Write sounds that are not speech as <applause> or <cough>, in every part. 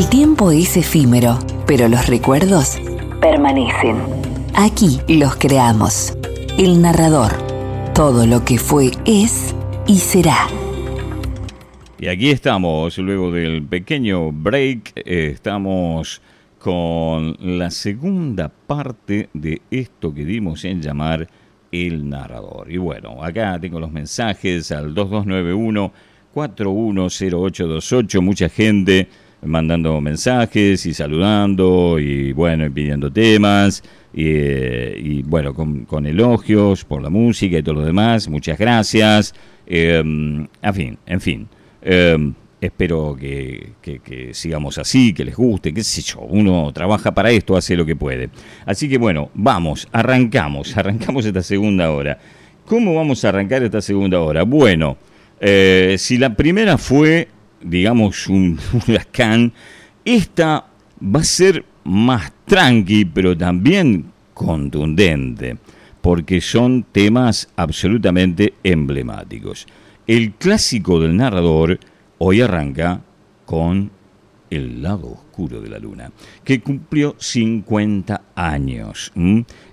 El tiempo es efímero, pero los recuerdos permanecen. Aquí los creamos. El narrador. Todo lo que fue es y será. Y aquí estamos, luego del pequeño break, eh, estamos con la segunda parte de esto que dimos en llamar el narrador. Y bueno, acá tengo los mensajes al 2291 410828, mucha gente mandando mensajes y saludando y bueno, y pidiendo temas y, eh, bueno, con, elogios por la música y todo lo demás, muchas gracias. Em, en fin, en fin. Em, espero que, que, sigamos así, que les guste, qué sé yo, uno trabaja para esto, hace lo que puede. Así que bueno, vamos, arrancamos, <laughs> arrancamos esta segunda hora. ¿Cómo vamos a arrancar esta segunda hora? Bueno, eh, si la primera fue, digamos, <laughs> un huracán, esta va a ser más tranqui, pero también contundente, porque son temas absolutamente emblemáticos. El clásico del narrador hoy arranca con El lado oscuro de la luna, que cumplió 50 años.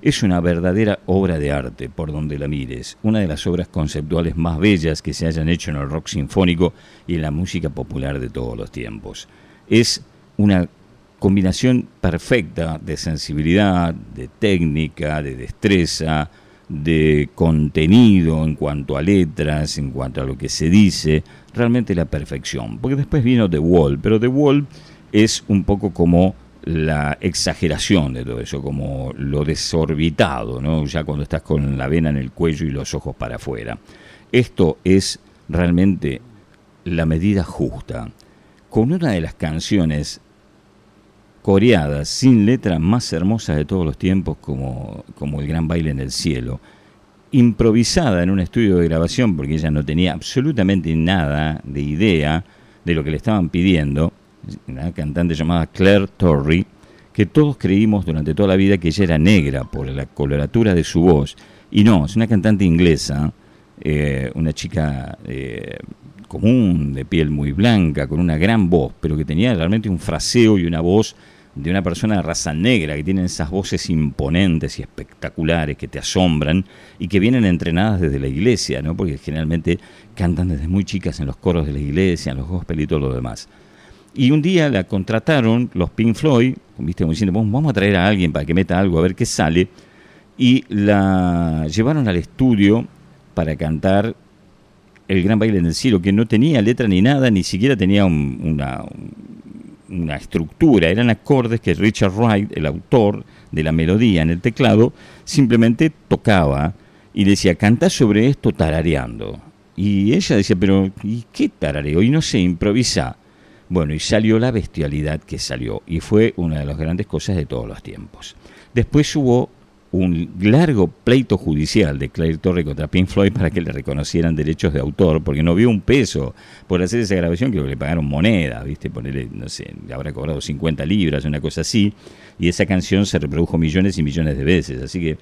Es una verdadera obra de arte, por donde la mires, una de las obras conceptuales más bellas que se hayan hecho en el rock sinfónico y en la música popular de todos los tiempos. Es una combinación perfecta de sensibilidad, de técnica, de destreza, de contenido en cuanto a letras, en cuanto a lo que se dice, realmente la perfección. Porque después vino The Wall, pero The Wall es un poco como la exageración de todo eso, como lo desorbitado, ¿no? ya cuando estás con la vena en el cuello y los ojos para afuera. Esto es realmente la medida justa. Con una de las canciones coreada, sin letra más hermosa de todos los tiempos como, como El Gran Baile en el Cielo, improvisada en un estudio de grabación porque ella no tenía absolutamente nada de idea de lo que le estaban pidiendo, una cantante llamada Claire Torrey, que todos creímos durante toda la vida que ella era negra por la coloratura de su voz, y no, es una cantante inglesa, eh, una chica eh, común, de piel muy blanca, con una gran voz, pero que tenía realmente un fraseo y una voz de una persona de raza negra que tienen esas voces imponentes y espectaculares que te asombran y que vienen entrenadas desde la iglesia, ¿no? Porque generalmente cantan desde muy chicas en los coros de la iglesia, en los gospel y todo lo demás. Y un día la contrataron los Pink Floyd, viste, como diciendo, vamos a traer a alguien para que meta algo a ver qué sale, y la llevaron al estudio para cantar el gran baile en el cielo, que no tenía letra ni nada, ni siquiera tenía una, una estructura, eran acordes que Richard Wright, el autor de la melodía en el teclado, simplemente tocaba y decía, canta sobre esto tarareando. Y ella decía, pero ¿y qué tarareo? Y no se improvisa. Bueno, y salió la bestialidad que salió, y fue una de las grandes cosas de todos los tiempos. Después hubo un largo pleito judicial de Claire Torre contra Pink Floyd para que le reconocieran derechos de autor, porque no vio un peso por hacer esa grabación, que le pagaron moneda, ¿viste? Ponerle, no sé, le habrá cobrado 50 libras, una cosa así, y esa canción se reprodujo millones y millones de veces, así que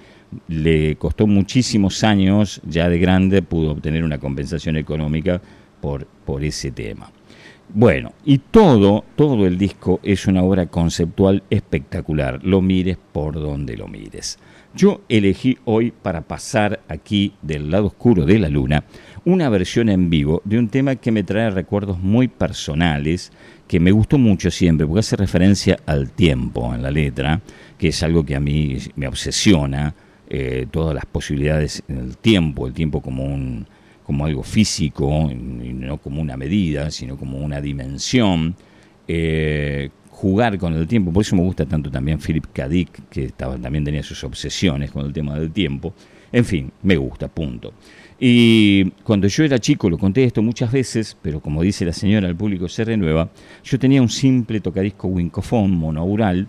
le costó muchísimos años, ya de grande, pudo obtener una compensación económica por, por ese tema. Bueno, y todo, todo el disco es una obra conceptual espectacular, lo mires por donde lo mires. Yo elegí hoy para pasar aquí del lado oscuro de la luna una versión en vivo de un tema que me trae recuerdos muy personales, que me gustó mucho siempre, porque hace referencia al tiempo en la letra, que es algo que a mí me obsesiona, eh, todas las posibilidades del tiempo, el tiempo como un como algo físico, y no como una medida, sino como una dimensión, eh, jugar con el tiempo, por eso me gusta tanto también Philip K. Que también tenía sus obsesiones con el tema del tiempo. En fin, me gusta, punto. Y cuando yo era chico, lo conté esto muchas veces, pero como dice la señora, el público se renueva, yo tenía un simple tocadisco Wincofon monaural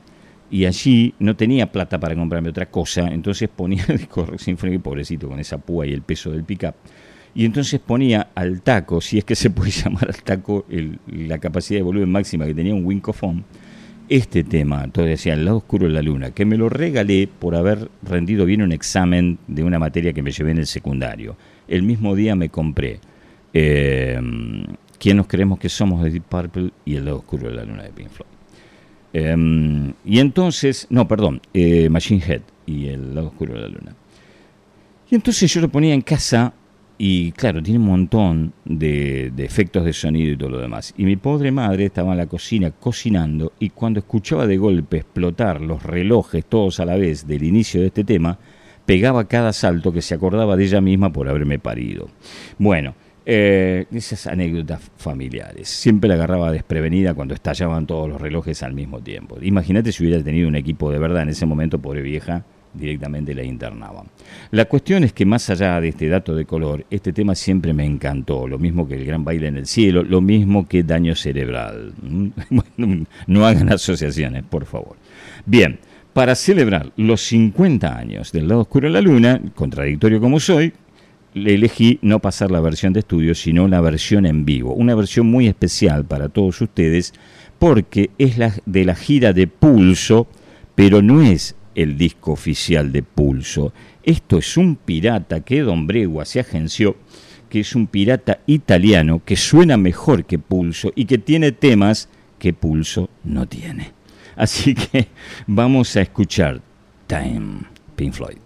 y allí no tenía plata para comprarme otra cosa, entonces ponía el disco sinfónico, pobrecito, con esa púa y el peso del pickup, y entonces ponía al taco, si es que se puede <laughs> llamar al taco la capacidad de volumen máxima que tenía un Wincofon, este tema, todavía decía El lado oscuro de la luna, que me lo regalé por haber rendido bien un examen de una materia que me llevé en el secundario. el mismo día me compré eh, ¿Quién nos creemos que somos de Deep Purple y El lado oscuro de la luna de Pink Floyd? Em, y entonces, no, perdón, eh, Machine Head y El lado oscuro de la luna. Y entonces yo lo ponía en casa y claro, tiene un montón de, de, efectos de sonido y todo lo demás. Y mi pobre madre estaba en la cocina cocinando y cuando escuchaba de golpe explotar los relojes todos a la vez del inicio de este tema, pegaba cada salto que se acordaba de ella misma por haberme parido. Bueno, eh, esas anécdotas familiares. Siempre la agarraba desprevenida cuando estallaban todos los relojes al mismo tiempo. Imagínate si hubiera tenido un equipo de verdad en ese momento, pobre vieja, directamente la internaban. La cuestión es que más allá de este dato de color, este tema siempre me encantó, lo mismo que el gran baile en el cielo, lo mismo que daño cerebral. <laughs> no hagan asociaciones, por favor. Bien, para celebrar los 50 años del lado oscuro de la luna, contradictorio como soy, le elegí no pasar la versión de estudio, sino la versión en vivo. Una versión muy especial para todos ustedes porque es la de la gira de Pulso, pero no es el disco oficial de Pulso. Esto es un pirata que Don Bregua se agenció, que es un pirata italiano que suena mejor que Pulso y que tiene temas que Pulso no tiene. Así que vamos a escuchar Time, Pink Floyd.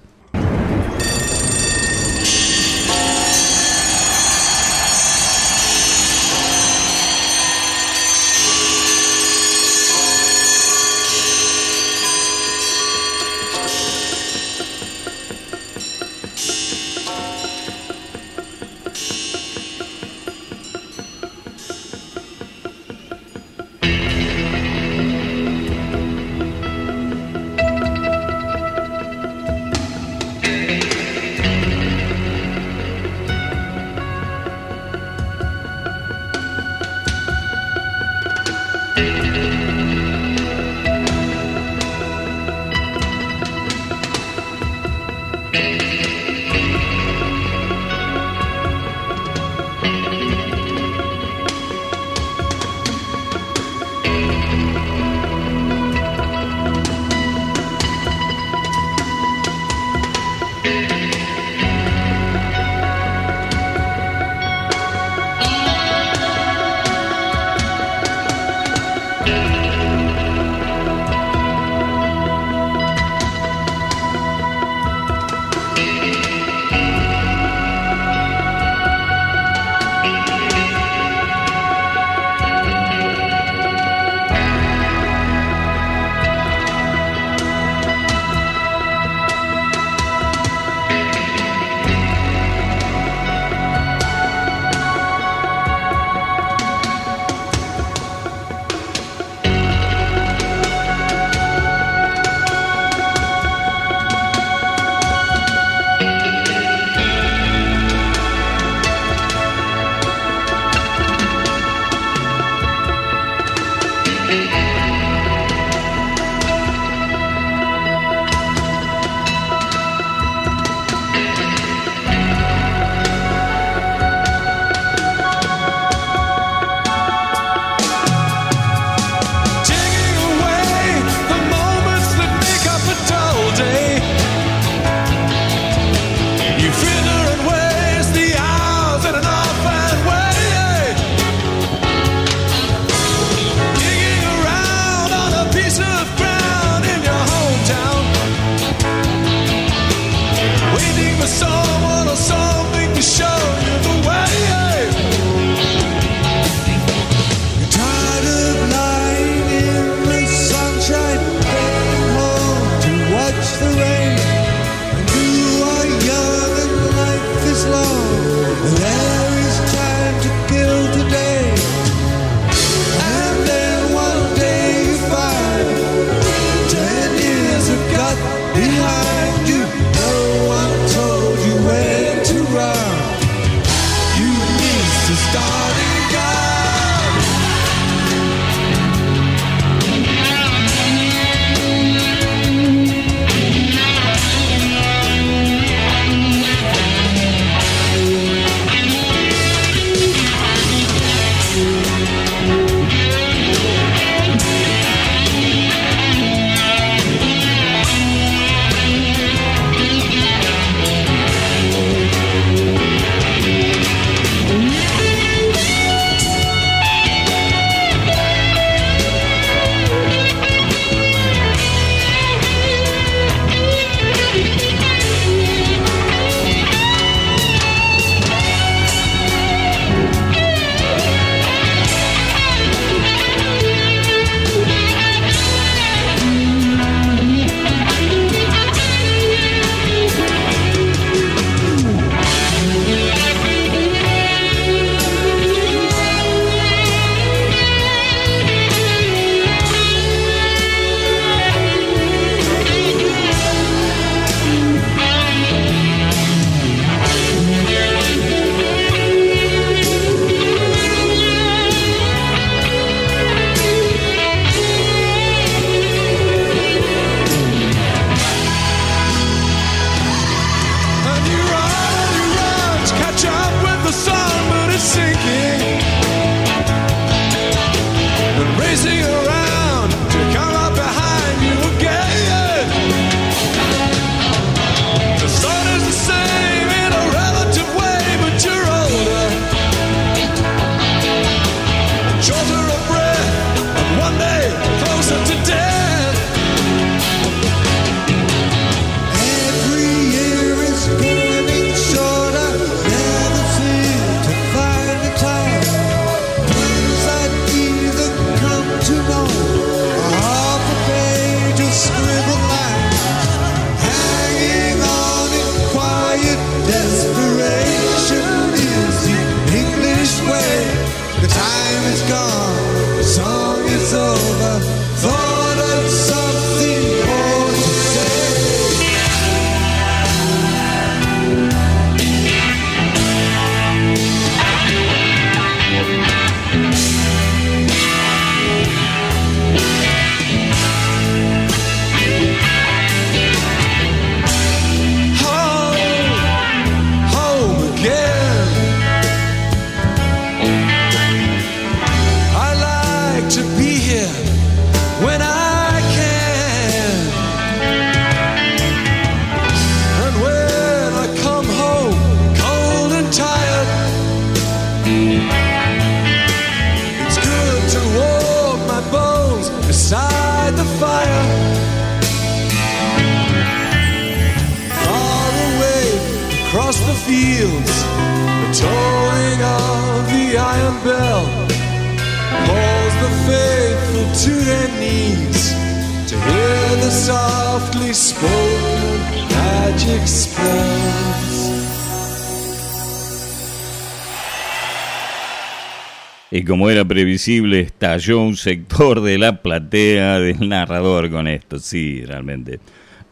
Como era previsible, estalló un sector de la platea del narrador con esto. Sí, realmente.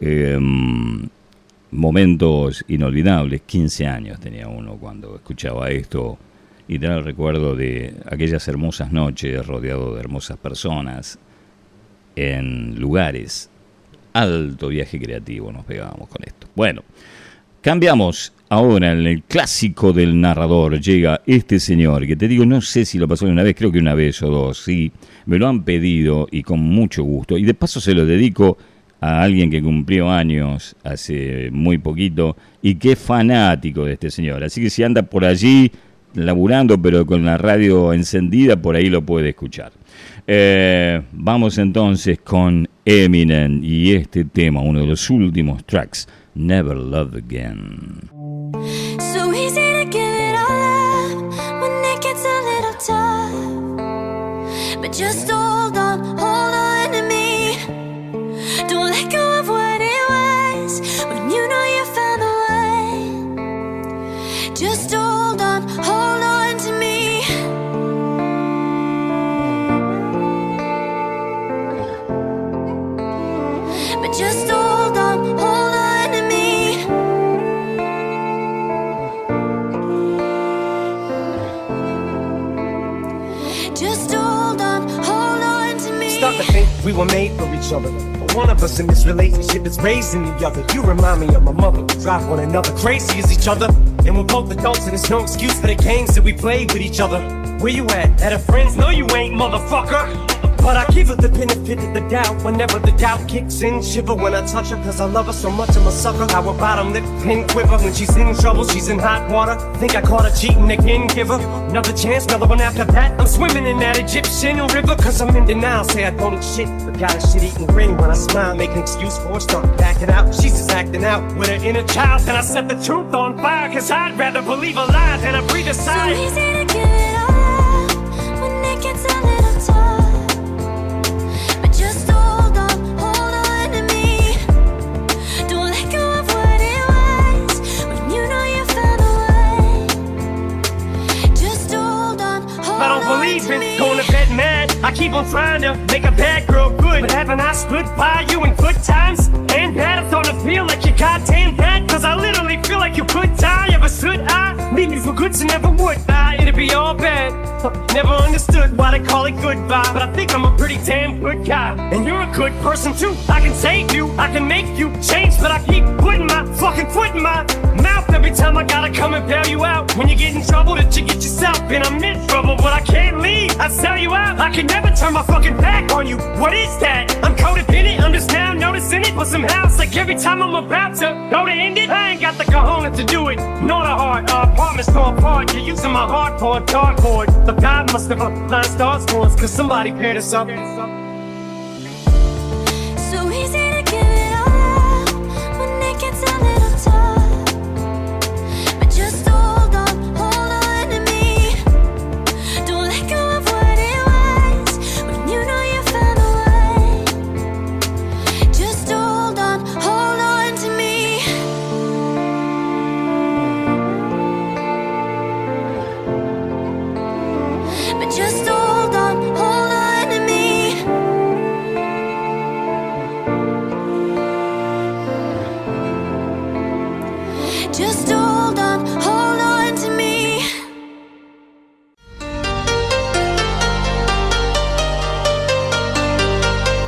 Eh, momentos inolvidables. 15 años tenía uno cuando escuchaba esto y tenía el recuerdo de aquellas hermosas noches rodeado de hermosas personas en lugares. Alto viaje creativo nos pegábamos con esto. Bueno, cambiamos Ahora, en el clásico del narrador, llega este señor, que te digo, no sé si lo pasó una vez, creo que una vez o dos, sí, me lo han pedido y con mucho gusto. Y de paso se lo dedico a alguien que cumplió años hace muy poquito y que es fanático de este señor. Así que si anda por allí laburando, pero con la radio encendida, por ahí lo puede escuchar. Eh, vamos entonces con Eminem y este tema, uno de los últimos tracks, Never Love Again. So easy to give it all up when it gets a little tough. But just hold we were made for each other. But one of us in this relationship is raising the other. You remind me of my mother. We drive one another crazy as each other. And we're both adults, and there's no excuse for the games that we play with each other. Where you at? At a friend's? No, you ain't, motherfucker. But I give her the benefit of the doubt whenever the doubt kicks in. Shiver when I touch her, cause I love her so much I'm a sucker. Our bottom lip pin quiver when she's in trouble, she's in hot water. Think I caught her cheating again, give her another chance, another one after that. I'm swimming in that Egyptian river, cause I'm in denial. Say I don't shit, but got a shit eating grin when I smile. Make an excuse for her, start backing out. She's just acting out with her inner child. Then I set the truth on fire, cause I'd rather believe a lie than I breathe a So sigh. easy to give it all when it gets a little tough. I keep on trying to make a bad girl good. But haven't I stood by you in good times and bad? I'm starting to feel like you goddamn bad. Cause I literally feel like you could die. Ever should I? Leave you for good, so never would I. It'd be all bad. Never understood why they call it goodbye. But I think I'm a pretty damn good guy. And you're a good person too. I can save you, I can make you change. But I keep putting fucking foot in my mouth every time I gotta come and bail you out. When you get in trouble, that you get yourself in. I'm in trouble, but I can't leave. I sell you out. I can never turn my fucking back on you. What is that? I'm codependent. I'm just now noticing it. But somehow it's like every time I'm about to go to end it, I ain't got the cojones to do it. Nor the heart. Our apartments fall apart. You're using my heart for a dartboard. But God must have aligned stars for us, cause somebody paired us up.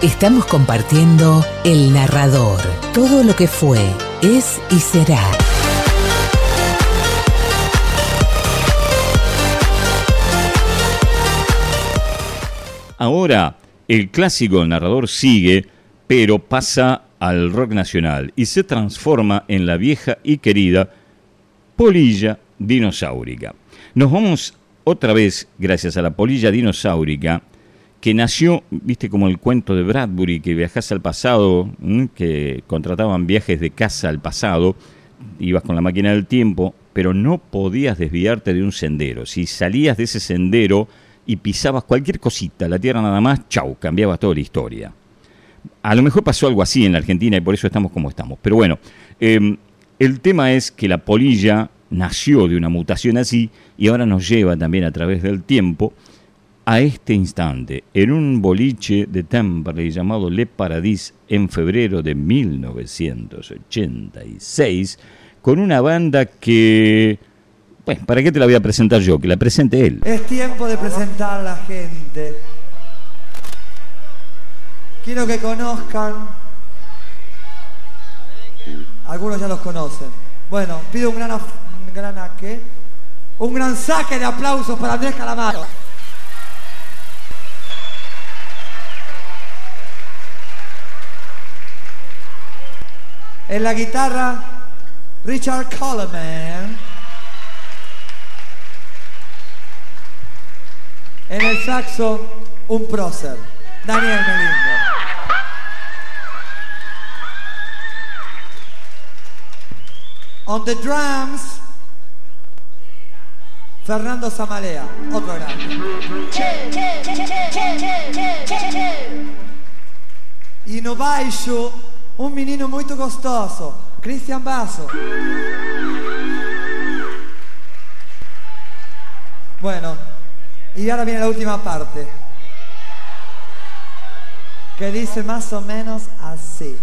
Estamos compartiendo El Narrador, todo lo que fue, es y será. Ahora, el clásico del narrador sigue, pero pasa al rock nacional y se transforma en la vieja y querida polilla dinosaurica. Nos vamos otra vez, gracias a la polilla dinosaurica, que nació, viste, como el cuento de Bradbury, que viajas al pasado, que contrataban viajes de casa al pasado, ibas con la máquina del tiempo, pero no podías desviarte de un sendero. Si salías de ese sendero y pisabas cualquier cosita, la tierra nada más, chau, cambiaba toda la historia. A lo mejor pasó algo así en la Argentina y por eso estamos como estamos. Pero bueno, eh, el tema es que la polilla nació de una mutación así y ahora nos lleva también a través del tiempo a este instante, en un boliche de Temperley llamado Le Paradis en febrero de 1986, con una banda que... Bueno, ¿para qué te la voy a presentar yo? Que la presente él. Es tiempo de presentar a la gente. Quiero que conozcan. Algunos ya los conocen. Bueno, pido un gran, un gran ¿qué? Un gran saque de aplausos para Andrés Calamaro. En la guitarra, Richard Coleman. En el saxo, un prócer, Daniel Melindo. On the drums, Fernando Zamalea, otro grande. E no baixo, um menino muito gostoso, Christian Basso. Bueno, y ahora viene la última parte, que dice más o menos así.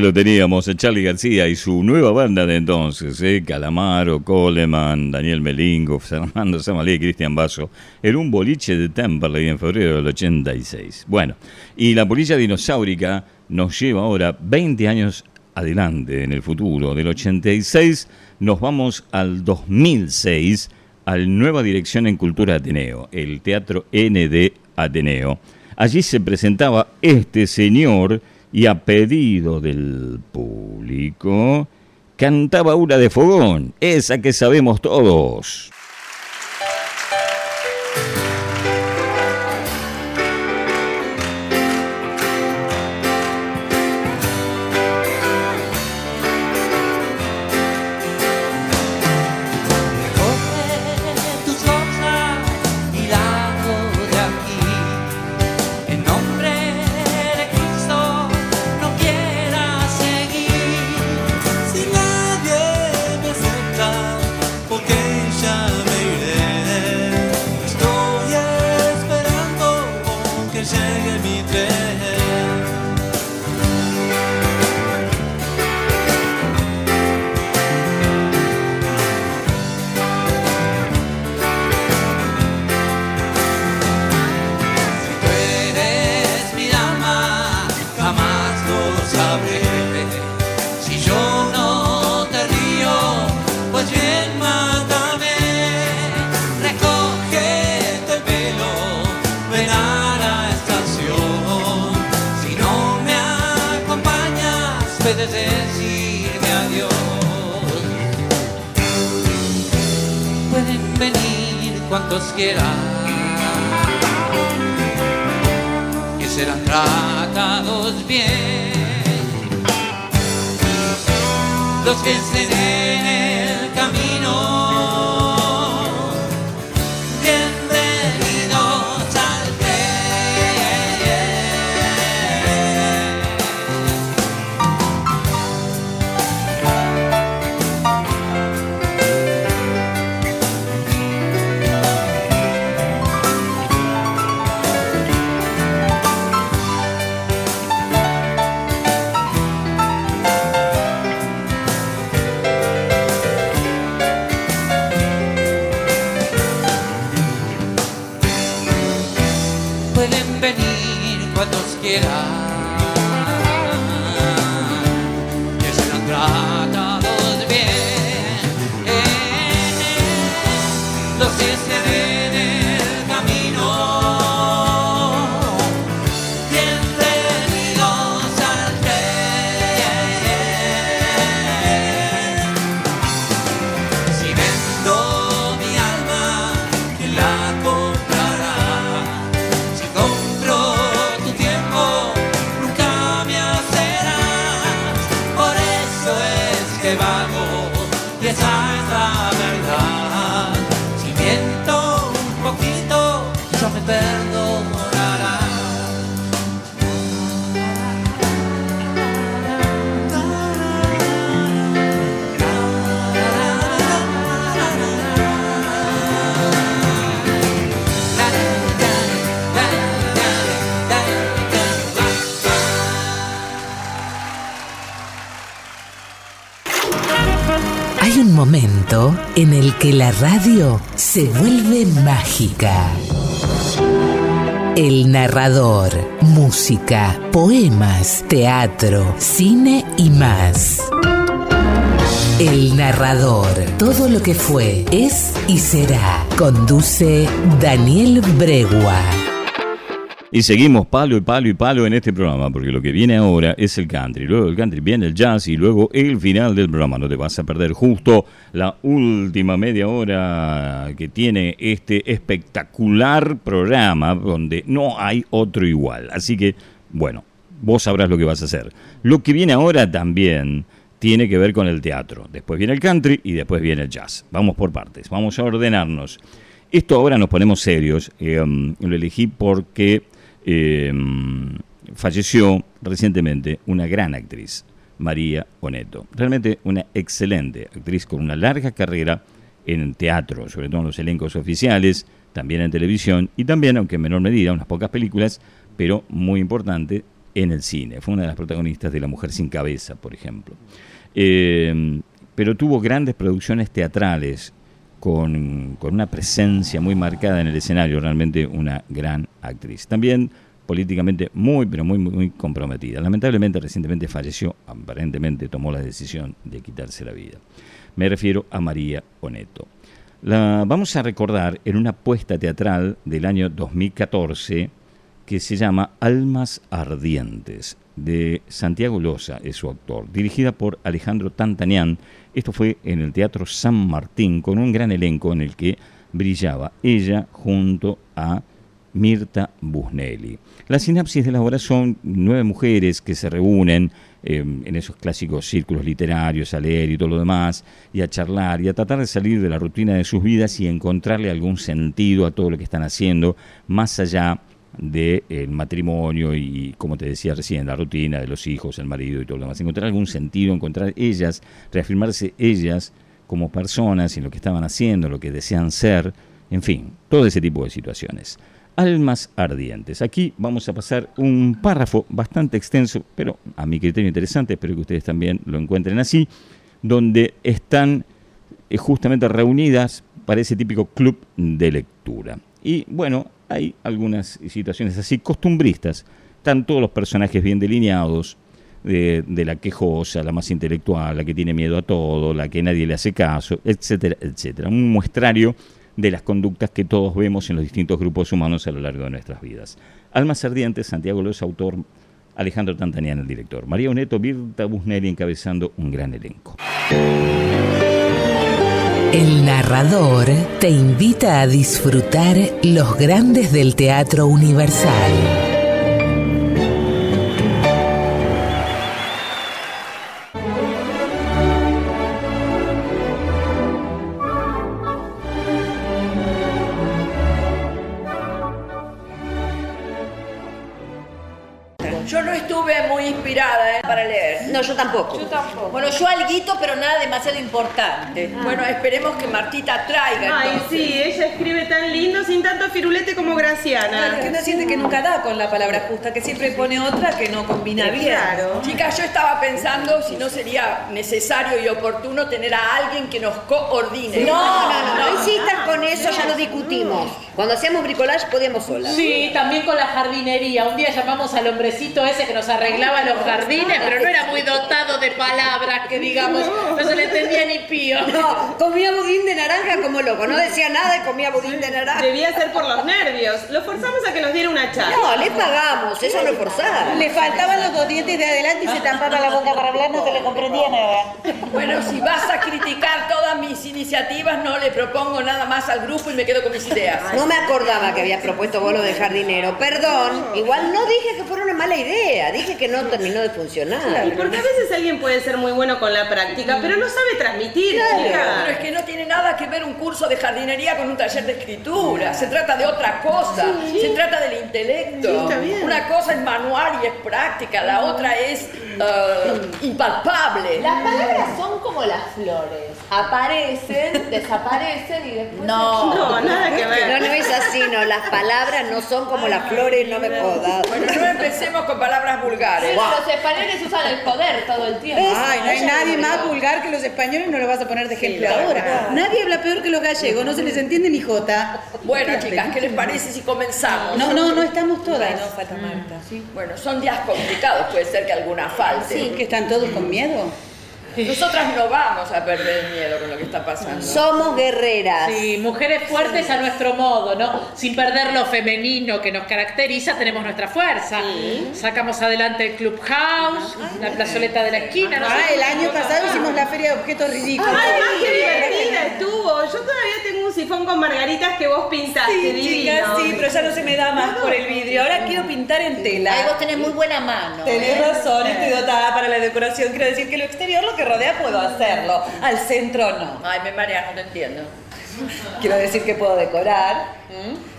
Lo teníamos, a Charlie García y su nueva banda de entonces, ¿eh? Calamaro, Coleman, Daniel Melingo, Fernando Samalé y Cristian Basso, en un boliche de Temperley en febrero del 86. Bueno, y la polilla dinosaurica nos lleva ahora 20 años adelante en el futuro. Del 86 nos vamos al 2006, a la nueva dirección en Cultura Ateneo, el Teatro ND Ateneo. Allí se presentaba este señor y a pedido del público cantaba una de fogón, esa que sabemos todos. mar. En el que la radio se vuelve mágica. El narrador, música, poemas, teatro, cine y más. El narrador, todo lo que fue, es y será. Conduce Daniel Bregua. Y seguimos palo y palo y palo en este programa, porque lo que viene ahora es el country. Luego el country viene el jazz y luego el final del programa. No te vas a perder justo la última media hora que tiene este espectacular programa donde no hay otro igual. Así que, bueno, vos sabrás lo que vas a hacer. Lo que viene ahora también tiene que ver con el teatro. Después viene el country y después viene el jazz. Vamos por partes, vamos a ordenarnos. Esto ahora nos ponemos serios. eh, lo elegí porque eh, falleció recientemente una gran actriz, María Oneto. Realmente una excelente actriz con una larga carrera en teatro, sobre todo en los elencos oficiales, también en televisión y también, aunque en menor medida, unas pocas películas, pero muy importante, en el cine. Fue una de las protagonistas de La Mujer sin Cabeza, por ejemplo. Eh, pero tuvo grandes producciones teatrales con, con una presencia muy marcada en el escenario, realmente una gran actriz. También políticamente muy, pero muy, muy comprometida. Lamentablemente recientemente falleció, aparentemente tomó la decisión de quitarse la vida. Me refiero a María Oneto. La vamos a recordar en una puesta teatral del año 2014 que se llama Almas Ardientes, de Santiago Loza, es su autor, dirigida por Alejandro Tantanian. Esto fue en el Teatro San Martín, con un gran elenco en el que brillaba ella junto a Mirta Busnelli. La sinapsis de la obra son nueve mujeres que se reúnen eh, en esos clásicos círculos literarios a leer y todo lo demás, y a charlar y a tratar de salir de la rutina de sus vidas y encontrarle algún sentido a todo lo que están haciendo, más allá del matrimonio y, como te decía recién, la rutina de los hijos, el marido y todo lo demás. Encontrar algún sentido, encontrar ellas, reafirmarse ellas como personas en lo que estaban haciendo, lo que desean ser, en fin, todo ese tipo de situaciones. Almas ardientes. Aquí vamos a pasar un párrafo bastante extenso, pero a mi criterio interesante, espero que ustedes también lo encuentren así, donde están eh, justamente reunidas para ese típico club de lectura. Y bueno, hay algunas situaciones así costumbristas. Están todos los personajes bien delineados, de, la quejosa, la más intelectual, la que tiene miedo a todo, la que nadie le hace caso, etcétera, etcétera. Un muestrario de las conductas que todos vemos en los distintos grupos humanos a lo largo de nuestras vidas. Almas Ardientes, Santiago López, autor, Alejandro Tantanian, el director. María Oneto, Birta Busnelli encabezando un gran elenco. El narrador te invita a disfrutar los grandes del teatro universal. Yo tampoco. Yo tampoco. Bueno, yo alguito, pero nada demasiado importante. Bueno, esperemos que Martita traiga. Ay, entonces. sí, ella escribe tan lindo sin tanto firulete como Graciana. Claro, que uno siente que nunca da con la palabra justa, que siempre pone otra que no combina bien. Claro. Chicas, yo estaba pensando si no sería necesario y oportuno tener a alguien que nos coordine. No, no, no, no insistas con eso, ya lo discutimos. Cuando hacíamos bricolage podíamos solas. Sí, también con la jardinería. Un día llamamos al hombrecito ese que nos arreglaba los jardines, pero no era muy dotado de palabras, que digamos, no se le entendía ni pío. No, comía budín de naranja como loco. No decía nada y comía budín de naranja. Debía ser por los nervios. Lo forzamos a que nos diera una charla. No, le pagamos, eso no es forzar. Le faltaban los dos dientes de adelante y se tampaba la boca para hablar, no se le comprendía nada. Bueno, si vas a criticar todas mis iniciativas, no le propongo nada más al grupo y me quedo con mis ideas. No me acordaba que habías propuesto vos lo de jardinero. Perdón, igual no dije que fuera una mala idea. Dije que no terminó de funcionar. Y porque a veces alguien puede ser muy bueno con la práctica, pero no sabe transmitir, chica. Pero es que no tiene nada que ver un curso de jardinería con un taller de escritura. Se trata de otra cosa. Se trata del intelecto. Sí, está bien. Una cosa es manual y es práctica, la otra es eh, impalpable. Las palabras son como las flores. Aparecen, <laughs> desaparecen y después... No, No, nada que ver. No, no es así, no. Las palabras no son como las flores, no me jodas. Bueno, no empecemos con palabras vulgares. Pero los españoles usan el poder todo el tiempo. Ay, no hay nadie más vulgar que los españoles, no lo vas a poner de ejemplo ahora. Nadie habla peor que los gallegos, no se les entiende ni jota. Bueno, chicas, ¿qué les parece si comenzamos? No, no, no estamos todas. Ay, no, falta Marta. Bueno, son días complicados, puede ser que alguna falte. Sí, que están todos con miedo. <laughs> Nosotras no vamos a perder miedo con lo que está pasando. Somos guerreras. Sí, mujeres fuertes a nuestro modo, ¿no? Sin perder lo femenino que nos caracteriza, tenemos nuestra fuerza. Sacamos adelante el Clubhouse, la plazoleta de la esquina, ¿no? Ah, el año pasado hicimos la feria de objetos ridículos. Ay, más que divertida estuvo. Yo todavía tengo un sifón con margaritas que vos pintaste, Sí, divino. chicas, sí, pero ya no se me da más por el vidrio. Ahora quiero pintar en tela. Ay, vos tenés muy buena mano. Tenés ¿eh? razón, estoy dotada para la decoración. Quiero decir que lo exterior, lo que rodea, puedo hacerlo. Al centro no. Ay, me mareas, no te entiendo. Quiero decir que puedo decorar.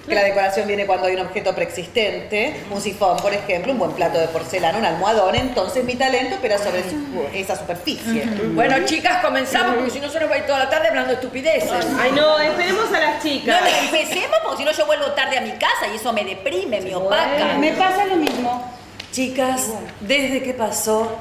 Que la decoración viene cuando hay un objeto preexistente, un sifón, por ejemplo, un buen plato de porcelana, un almohadón. Entonces mi talento opera sobre su- esa superficie. Bueno, chicas, comenzamos, porque si no se nos va a ir toda la tarde hablando de estupideces. Ay, no, esperemos a las No chicas. le empecemos porque si no yo vuelvo tarde a mi casa y eso me deprime, me opaca. Me pasa lo mismo. Chicas, desde que pasó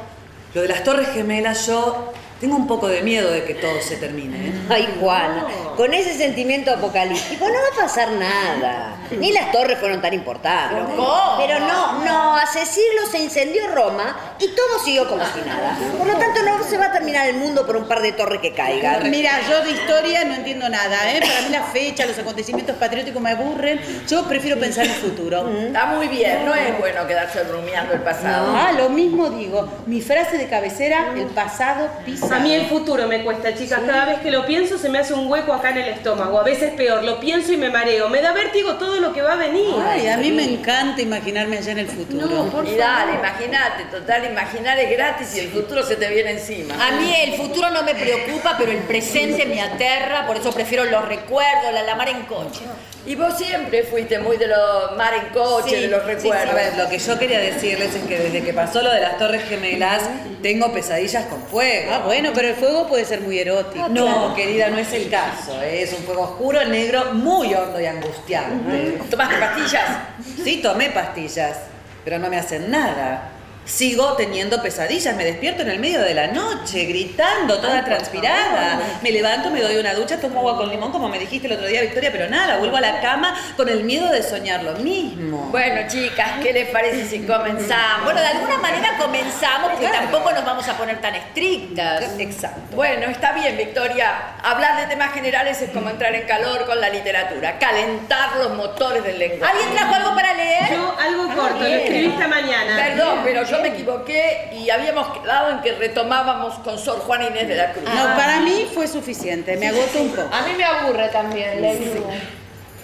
lo de las Torres Gemelas, yo tengo un poco de miedo de que todo se termine. ¿eh? Ay, Juana, con ese sentimiento apocalíptico no va a pasar nada. Ni las torres fueron tan importantes. ¿Pero cómo? Pero no, no, hace siglos se incendió Roma y todo siguió como si nada. Por lo tanto, no se va a terminar el mundo por un par de torres que caigan. Mira, yo de historia no entiendo nada, ¿eh? Para mí la fecha, los acontecimientos patrióticos me aburren. Yo prefiero pensar en el futuro. Está muy bien, no es bueno quedarse rumiando el pasado. Ah, lo mismo digo. Mi frase de cabecera, el pasado pisa. A mí el futuro me cuesta, chicas. Cada vez que lo pienso se me hace un hueco acá en el estómago. A veces peor, lo pienso y me mareo. Me da vértigo todo lo que va a venir. Ay, a mí me encanta imaginarme allá en el futuro. y dale, imagínate, total, imaginar es gratis y el futuro se te viene encima. A mí el futuro no me preocupa, pero el presente me aterra, por eso prefiero los recuerdos, la, la mar en coche. Y vos siempre fuiste muy de los mar en coche, Sí, de los sí, sí. recuerdos. A ver, lo que yo quería decirles es que desde que pasó lo de las Torres Gemelas, tengo pesadillas con fuego. Ah, bueno, pero el fuego puede ser muy erótico. No, querida, no es el caso. ¿eh? Es un fuego oscuro, negro, muy hondo y angustiante. ¿Tomaste pastillas? Sí, tomé pastillas, pero no me hacen nada. Sigo teniendo pesadillas, me despierto en el medio de la noche, gritando, toda transpirada. Me levanto, me doy una ducha, tomo agua con limón, como me dijiste el otro día, Victoria, pero nada, vuelvo a la cama con el miedo de soñar lo mismo. Bueno, chicas, ¿qué les parece si comenzamos? Bueno, de alguna manera comenzamos, porque tampoco nos vamos a poner tan estrictas. Exacto. Bueno, está bien, Victoria. Hablar de temas generales es como entrar en calor con la literatura, calentar los motores del lenguaje. ¿Alguien trajo algo para leer? Yo algo corto, lo escribí esta mañana. Perdón, pero yo me equivoqué y habíamos quedado en que retomábamos con Sor Juana Inés de la Cruz. No, para mí fue suficiente, me agotó un poco. A mí me aburre también.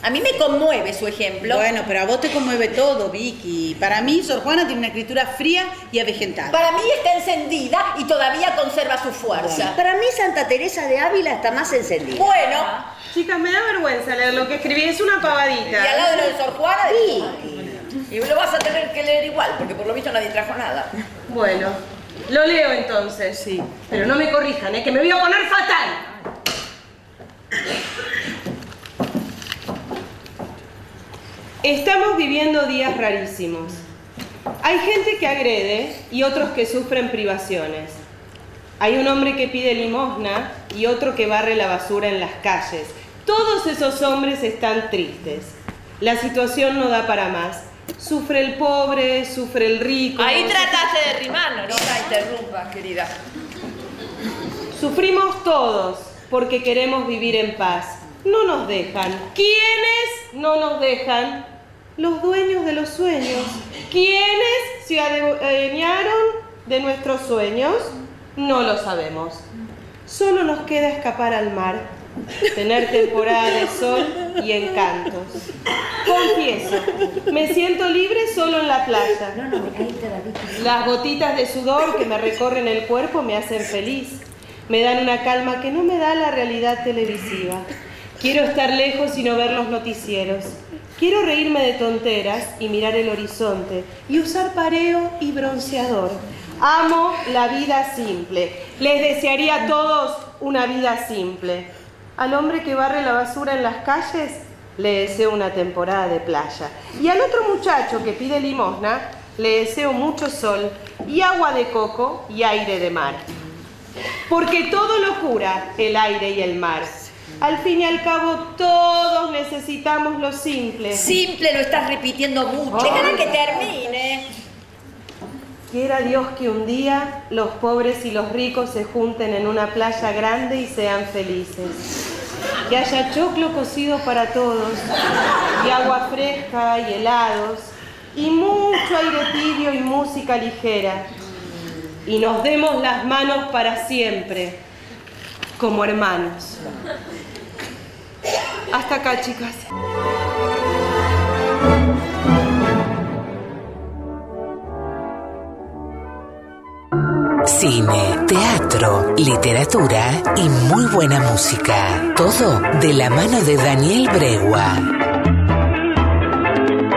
A mí me conmueve su ejemplo. Bueno, pero a vos te conmueve todo, Vicky. Para mí, Sor Juana tiene una escritura fría y avejentada. Para mí está encendida y todavía conserva su fuerza. Para mí Santa Teresa de Ávila está más encendida. Bueno, Chicas, me da vergüenza leer lo que escribí, es una pavadita. y al lado de lo de Sor Juana, Y lo vas a tener que leer igual, porque por lo visto nadie trajo nada. Bueno, lo leo entonces. Sí. Pero no me corrijan, ¿eh? que me voy a poner fatal. Estamos viviendo días rarísimos. Hay gente que agrede y otros que sufren privaciones. Hay un hombre que pide limosna y otro que barre la basura en las calles. Todos esos hombres están tristes. La situación no da para más. Sufre el pobre, sufre el rico. Ahí trataste de rimar, No ¿no? la interrumpas, querida. Sufrimos todos porque queremos vivir en paz. No nos dejan. ¿Quiénes no nos dejan? Los dueños de los sueños. ¿Quiénes se adueñaron de nuestros sueños? No lo sabemos. Solo nos queda escapar al mar, tener temporada de sol y encantos. Confieso, me siento libre solo en la playa. Las gotitas de sudor que me recorren el cuerpo me hacen feliz. Me dan una calma que no me da la realidad televisiva. Quiero estar lejos y no ver los noticieros. Quiero reírme de tonteras y mirar el horizonte y usar pareo y bronceador. Amo la vida simple. Les desearía a todos una vida simple. Al hombre que barre la basura en las calles le deseo una temporada de playa. Y al otro muchacho que pide limosna le deseo mucho sol y agua de coco y aire de mar. Porque todo lo cura el aire y el mar. Al fin y al cabo, todos necesitamos lo simple. Simple lo estás repitiendo mucho. Déjala que termine. Quiera Dios que un día los pobres y los ricos se junten en una playa grande y sean felices. Que haya choclo cocido para todos, y agua fresca y helados, y mucho aire tibio y música ligera. Y nos demos las manos para siempre, como hermanos. Hasta acá, chicas. Cine, teatro, literatura y muy buena música. Todo de la mano de Daniel Bregua.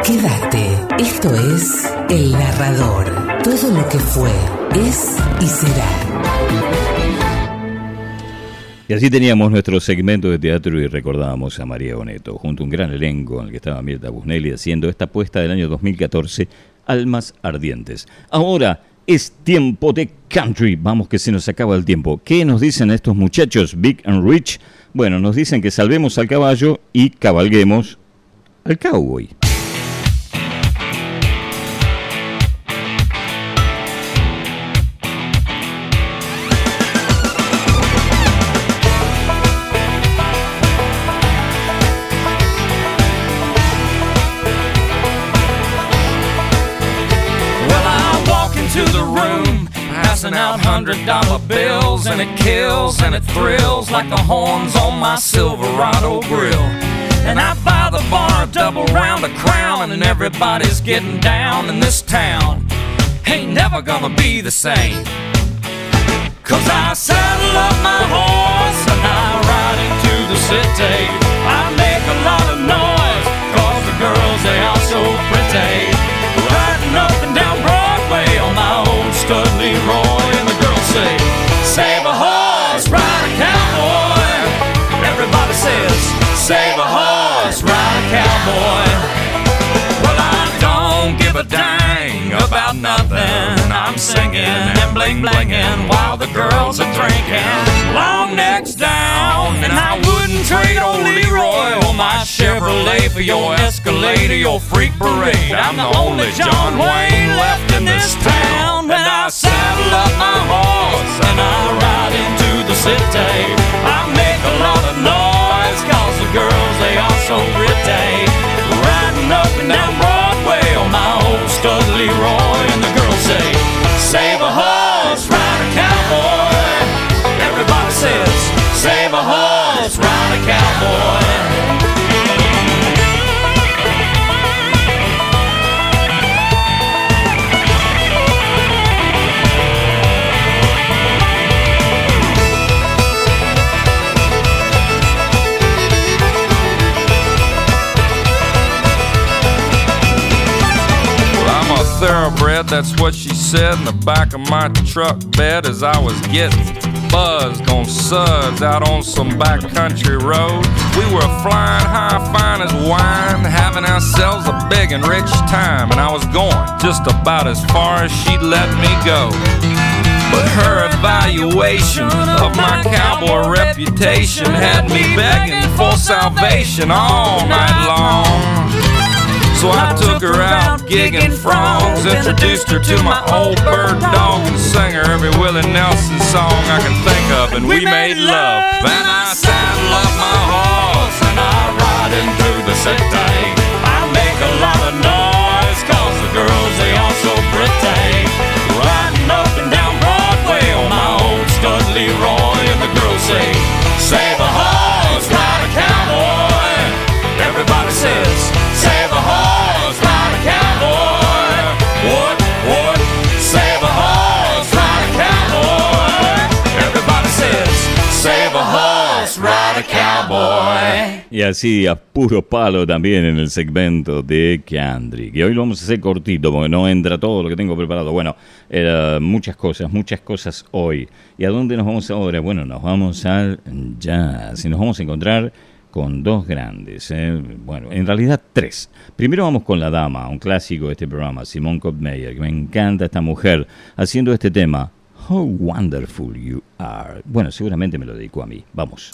Quédate. Esto es El Narrador. Todo lo que fue, es y será. Y así teníamos nuestro segmento de teatro y recordábamos a María Boneto, junto a un gran elenco en el que estaba Mirta Busnelli haciendo esta apuesta del año 2014 Almas Ardientes. Ahora es tiempo de country. Vamos que se nos acaba el tiempo. ¿Qué nos dicen estos muchachos, Big and Rich? Bueno, nos dicen que salvemos al caballo y cabalguemos al cowboy. Hundred dollar bills, and it kills and it thrills like the horns on my Silverado grill. And I buy the bar a double round of crown, and everybody's getting down in this town. Ain't never gonna be the same. Cause I saddle up my horse and I ride into the city. I make a lot of noise, cause the girls, they are so pretty. Riding up and down Broadway on my old stud Leroy, Save a horse, ride a cowboy. Everybody says, Save a horse, ride a cowboy. Well, I don't give a dang about nothing. I'm singing and bling blinging while the girls are drinking. Long necks down, and I wouldn't trade old Leroy or my Chevrolet for your Escalade or your freak parade. I'm the only John Wayne left in this town. And I saddle up my horse and I ride into the city. I make a lot of noise, that's what she said in the back of my truck bed as I was getting buzzed on suds out on some backcountry road. We were flying high, fine as wine, having ourselves a big and rich time, and I was going just about as far as she'd let me go. But her evaluation of my cowboy reputation had me begging for salvation all night long. So I took her out gigging frogs, introduced her to my old bird dog, and sang her every Willie Nelson song I can think of, and we made love. Then I saddle up my horse and I ride into the city. I make a lot of noise, cause the girls, they are so pretty. A cowboy. Y así a puro palo también en el segmento de Country. Que hoy lo vamos a hacer cortito porque no entra todo lo que tengo preparado. Bueno, eh, muchas cosas, muchas cosas hoy. ¿Y a dónde nos vamos ahora? Bueno, nos vamos al jazz. Y nos vamos a encontrar con dos grandes. eh. Bueno, en realidad tres. Primero vamos con la dama, un clásico de este programa, Simone Kopmeyer, que me encanta esta mujer haciendo este tema. How wonderful you are. Bueno, seguramente me lo dedicó a mí. Vamos.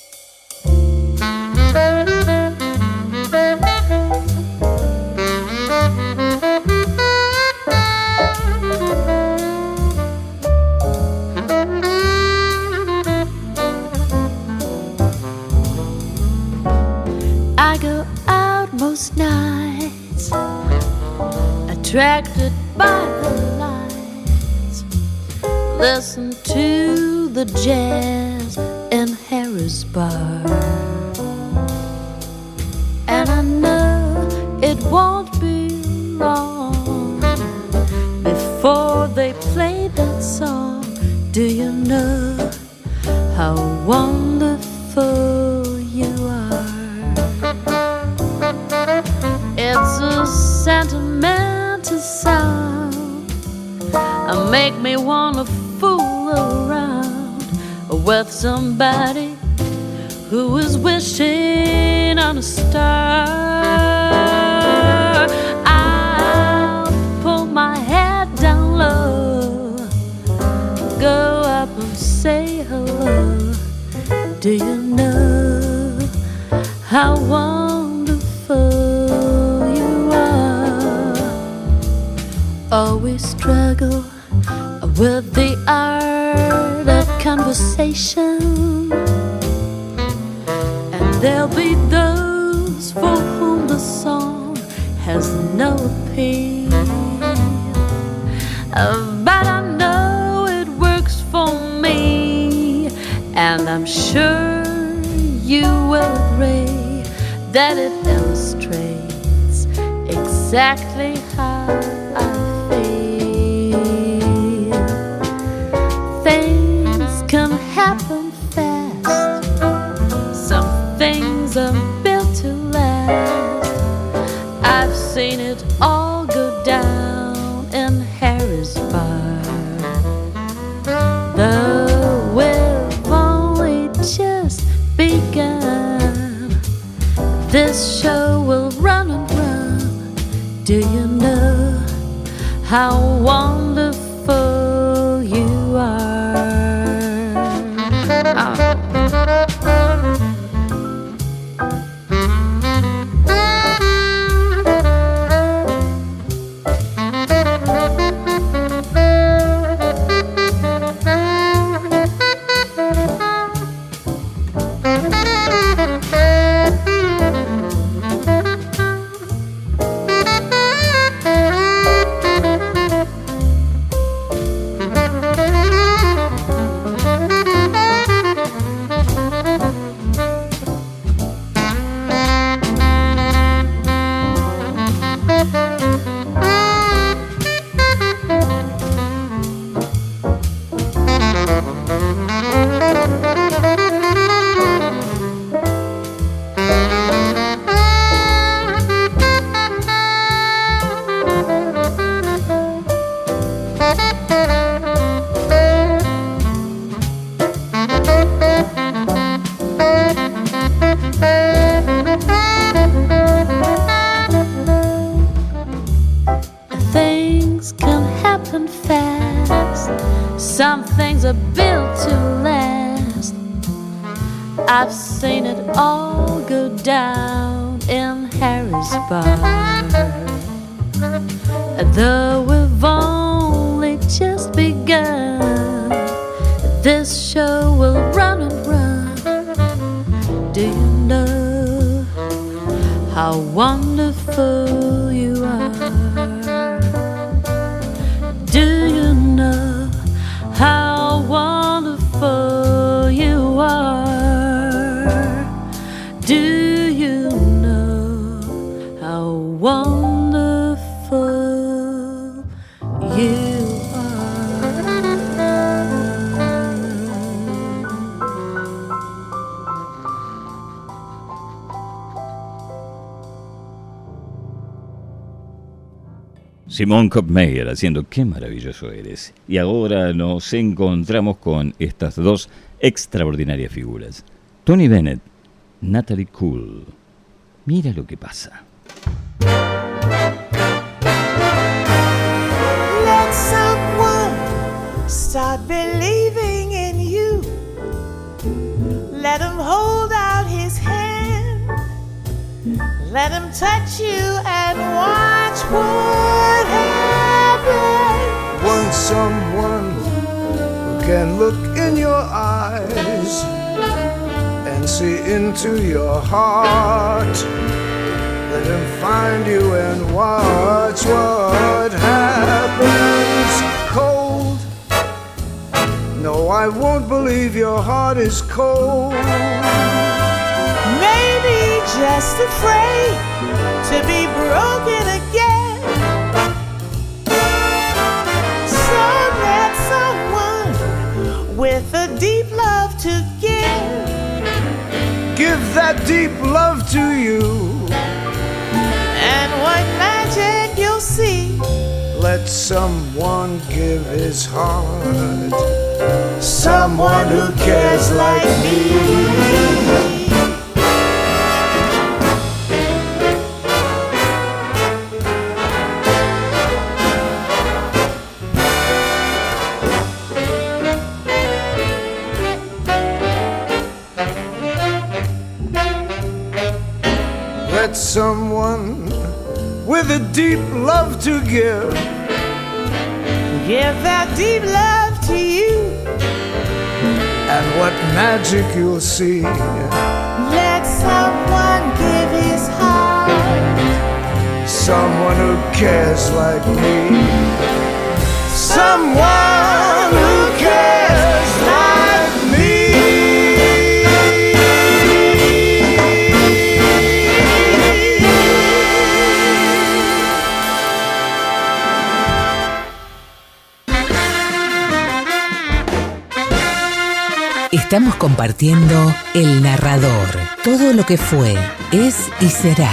I go out most nights, attracted by the. Listen to the jazz in Harris Bar. And I know it won't be long before they play that song. Do you know how wonderful you are? It's a sentimental song. Make me wanna fool around with somebody who is wishing on a star. I'll pull my head down low, go up and say hello. Do you know how wonderful you are? Always struggle with the art of conversation. And there'll be those for whom the song has no appeal. Uh, But I know it works for me, and I'm sure you will agree that it illustrates exactly how wonderful Simón Kopmeyer haciendo Qué maravilloso eres. Y ahora nos encontramos con estas dos extraordinarias figuras. Tony Bennett, Natalie Cool. Mira lo que pasa. Let someone start believing in you. Let him hold Let him touch you and watch what happens. Want someone can look in your eyes and see into your heart. Let him find you and watch what happens. Cold. No, I won't believe your heart is cold. Just afraid to be broken again. So let someone with a deep love to give. Give that deep love to you. And what magic you'll see. Let someone give his heart. Someone who cares like me. With a deep love to give. Give that deep love to you. And what magic you'll see. Let someone give his heart. Someone who cares like me. Someone Estamos compartiendo El Narrador. Todo lo que fue, es y será.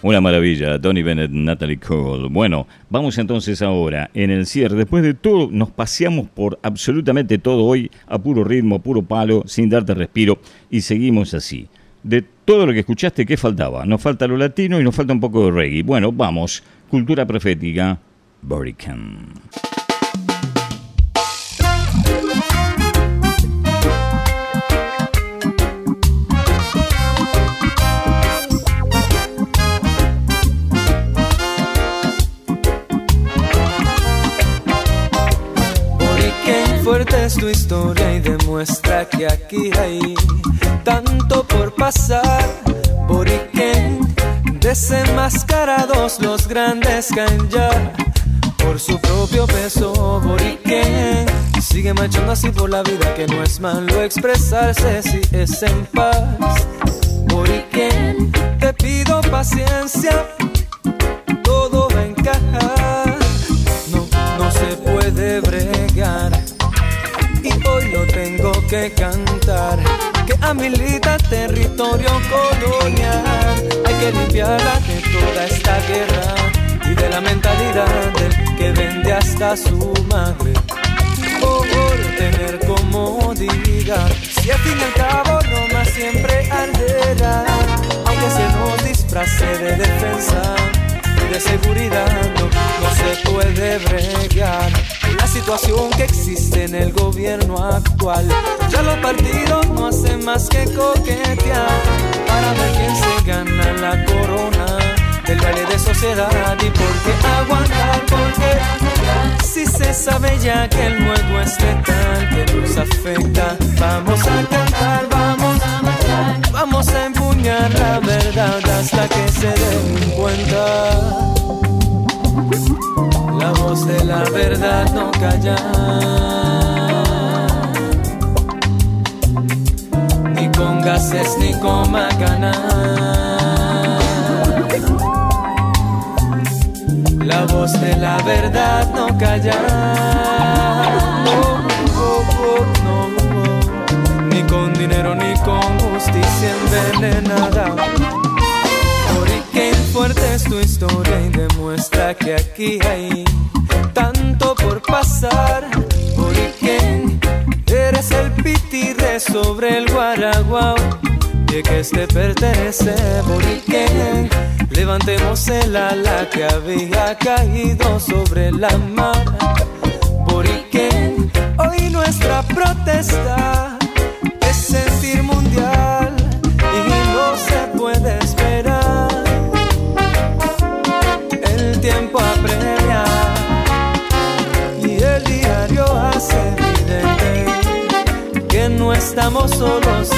Una maravilla, Tony Bennett, Natalie Cole. Bueno, vamos entonces ahora en el cierre. Después de todo, nos paseamos por absolutamente todo hoy a puro ritmo, a puro palo, sin darte respiro, y seguimos así. De todo lo que escuchaste, ¿qué faltaba? Nos falta lo latino y nos falta un poco de reggae. Bueno, vamos. Cultura profética, fuerte es tu historia y demuestra que aquí hay tanto por pasar. Boriquén, desenmascarados los grandes caen ya por su propio peso. Boriquén, sigue marchando así por la vida que no es malo expresarse si es en paz. Boriquén, te pido paciencia, todo va a encajar. No, no se puede bregar. Y hoy lo tengo que cantar. Que habilita territorio colonial. Hay que limpiarla de toda esta guerra y de la mentalidad del que vende hasta su madre. Por tener comodidad. Si al fin y al cabo Roma siempre arderá. Aunque se nos disfrace de defensa de seguridad, no, no se puede bregar. La situación que existe en el gobierno actual. Ya los partidos no hacen más que coquetear para ver quién se gana la corona del baile de sociedad y por qué aguantar, porque si se sabe ya que el juego es letal, que nos afecta, vamos a cantar, vamos a empuñar la verdad hasta que se den cuenta. La voz de la verdad no calla. Ni con gases ni con macanas. La voz de la verdad no calla. Dinero ni con justicia envenenada. Boriquén, fuerte es tu historia y demuestra que aquí hay tanto por pasar. Boriquén, eres el pitirre sobre el guaraguao. Y que este pertenece, Boriquén. Levantemos el ala que había caído sobre la mar. Boriquén, hoy nuestra protesta es mundial y no se puede esperar. El tiempo apremia y el diario hace evidente que no estamos solos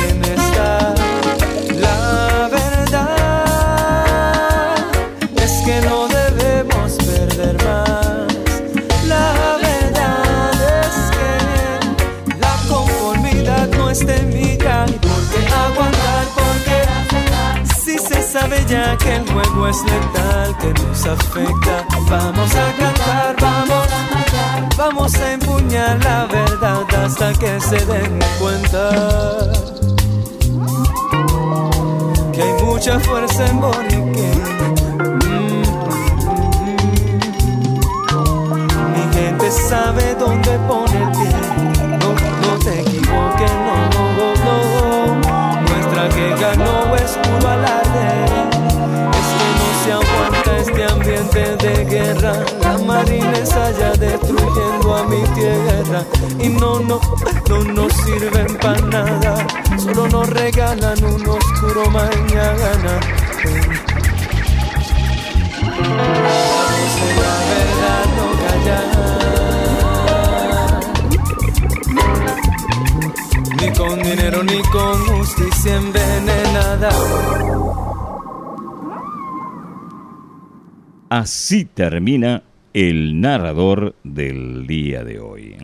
que el juego es letal, que nos afecta, vamos a cantar, vamos, vamos a empuñar la verdad hasta que se den cuenta que hay mucha fuerza en Boriquén. Guerra. La marina allá destruyendo a mi tierra. y no, no, no nos sirven para nada, solo nos regalan un oscuro mañana. Vamos la verdad, no callar. Ni con dinero ni con justicia envenenada. Así termina el narrador del día de hoy.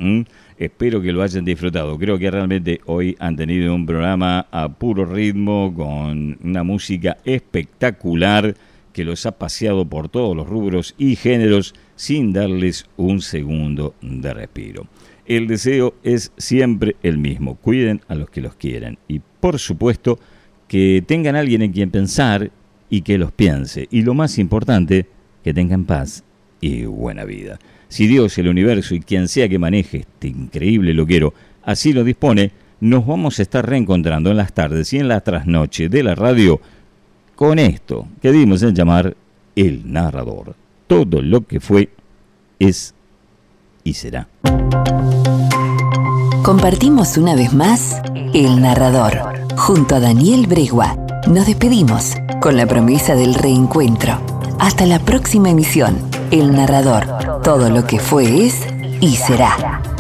Espero que lo hayan disfrutado. Creo que realmente hoy han tenido un programa a puro ritmo con una música espectacular que los ha paseado por todos los rubros y géneros sin darles un segundo de respiro. El deseo es siempre el mismo. Cuiden a los que los quieran y por supuesto que tengan alguien en quien pensar y que los piense. Y lo más importante, que tengan paz y buena vida. Si Dios, el universo y quien sea que maneje este increíble loquero así lo dispone, nos vamos a estar reencontrando en las tardes y en la trasnoche de la radio con esto que dimos en llamar el narrador. Todo lo que fue, es y será. Compartimos una vez más El Narrador. Junto a Daniel Bregua, nos despedimos con la promesa del reencuentro. Hasta la próxima emisión. El Narrador. Todo lo que fue es y será.